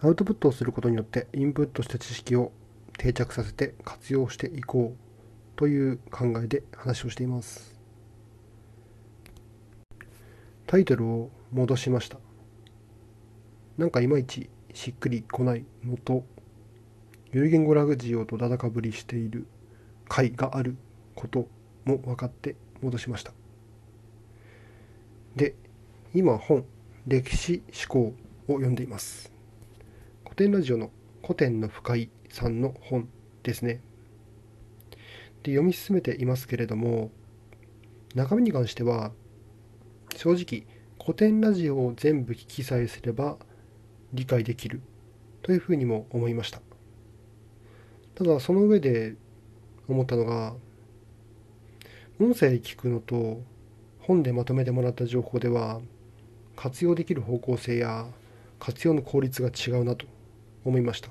アウトプットをすることによってインプットした知識を定着させて活用していこうという考えで話をしています。タイトルを戻しました。なんかいまいちしっくりこないのとゆる言語ラグジオとだだかぶりしている回があることも分かって戻しました。で今本歴史思考を読んでいます。典ラジオの古典の深いさんの本ですね。で読み進めていますけれども中身に関しては正直古典ラジオを全部聞きさえすれば理解できるというふうにも思いました。ただその上で思ったのが音声で聞くのと本でまとめてもらった情報では活用できる方向性や活用の効率が違うなと思いました。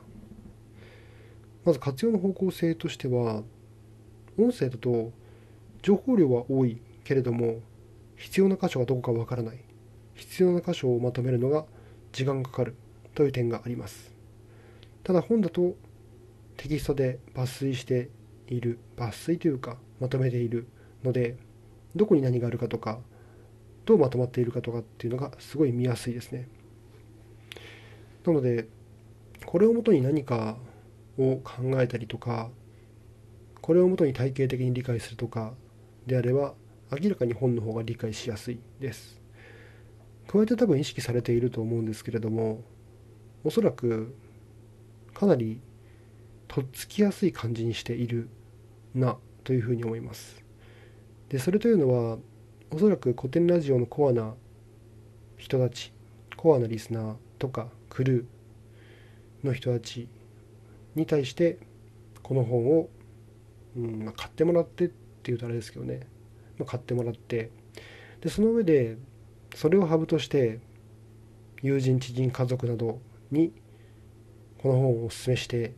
まず活用の方向性としては音声だと情報量は多いけれども必要な箇所がどこかわからない。必要な箇所をまとめるのが時間がかかるという点があります。ただ本だとテキストで抜粋している抜粋というかまとめているのでどこに何があるかとかどうまとまっているかとかっていうのがすごい見やすいですね。なのでこれをもとに何かを考えたりとかこれをもとに体系的に理解するとかであれば明らかに本の方が理解しやすいです。加えて多分意識されていると思うんですけれどもおそらくかなりとっつきやすい感じにしているなというふうに思います。でそれというのはおそらく古典ラジオのコアな人たちコアなリスナーとかクルーの人たちに対してこの本を、うんまあ、買ってもらってっていうとあれですけどね、まあ、買ってもらって。でその上でそれをハブとして友人知人家族などにこの本をお勧めして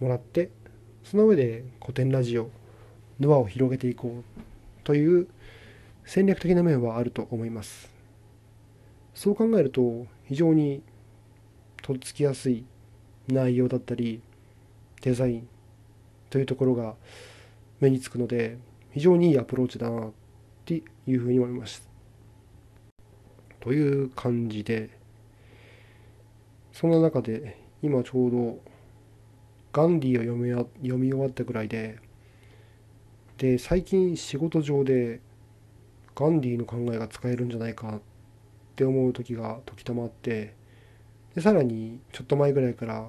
もらってその上で古典ラジオの輪を広げていこうという戦略的な面はあると思います。そう考えると非常にとっつきやすい内容だったりデザインというところが目につくので非常にいいアプローチだなっていうふうに思います。という感じでそんな中で今ちょうどガンディを読み読み終わったぐらいでで最近仕事上でガンディの考えが使えるんじゃないかって思う時が時たまってでさらにちょっと前ぐらいから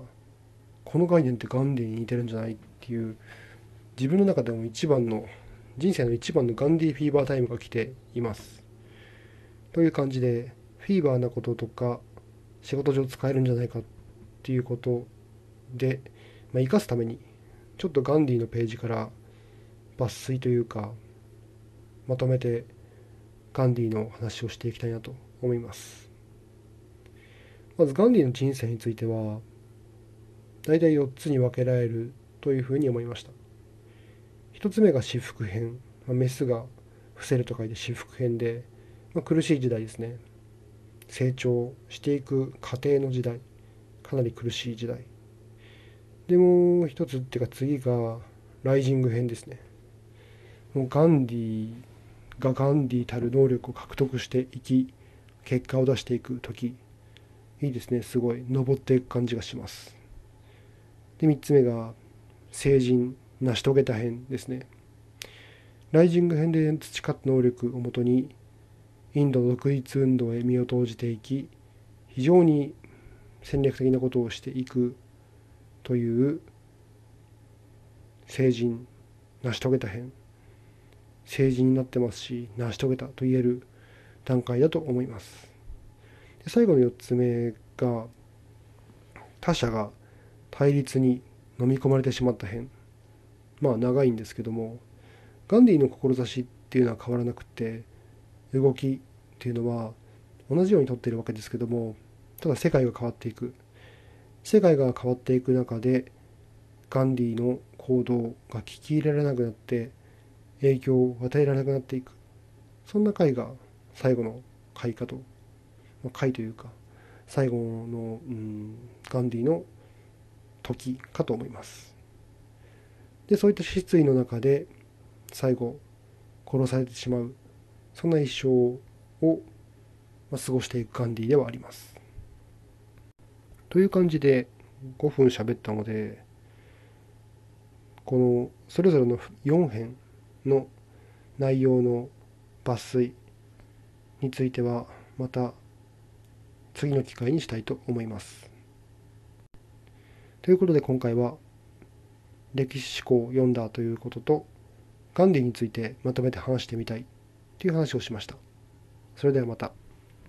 この概念ってガンディに似てるんじゃないっていう自分の中でも一番の人生の一番のガンディフィーバータイムが来ています。という感じでフィーバーなこととか仕事上使えるんじゃないかっていうことで、まあ、生かすためにちょっとガンディのページから抜粋というかまとめてガンディの話をしていきたいなと思います。まずガンディの人生については大体4つに分けられるというふうに思いました。1つ目が私服編、まあ、メスが伏せると書いて私服編で、まあ、苦しい時代ですね。成長していく過程の時代かなり苦しい時代。でもう一つっていうか次がライジング編ですね。もうガンディがガンディたる能力を獲得していき結果を出していく時。いいですね。すごい。登っていく感じがします。で3つ目が成人成し遂げた編ですね。ライジング編で培った能力をもとにインド独立運動へ身を投じていき非常に戦略的なことをしていくという成人成し遂げた編。成人になってますし成し遂げたと言える段階だと思います。で最後の4つ目が他者が対立に飲み込まれてしまった編まあ長いんですけどもガンディの志っていうのは変わらなくて動きっていうのは同じようにとっているわけですけどもただ世界が変わっていく。世界が変わっていく中でガンディの行動が聞き入れられなくなって影響を与えられなくなっていく。そんな回が最後の回かと、回というか最後の、うん、ガンディの時かと思います。でそういった失意の中で最後殺されてしまうそんな一生を、ま過ごしていくガンディではあります。という感じで5分喋ったのでこのそれぞれの4編の内容の抜粋についてはまた次の機会にしたいと思います。ということで今回は歴史思考を読んだということとガンディについてまとめて話してみたいという話をしました。それではまた。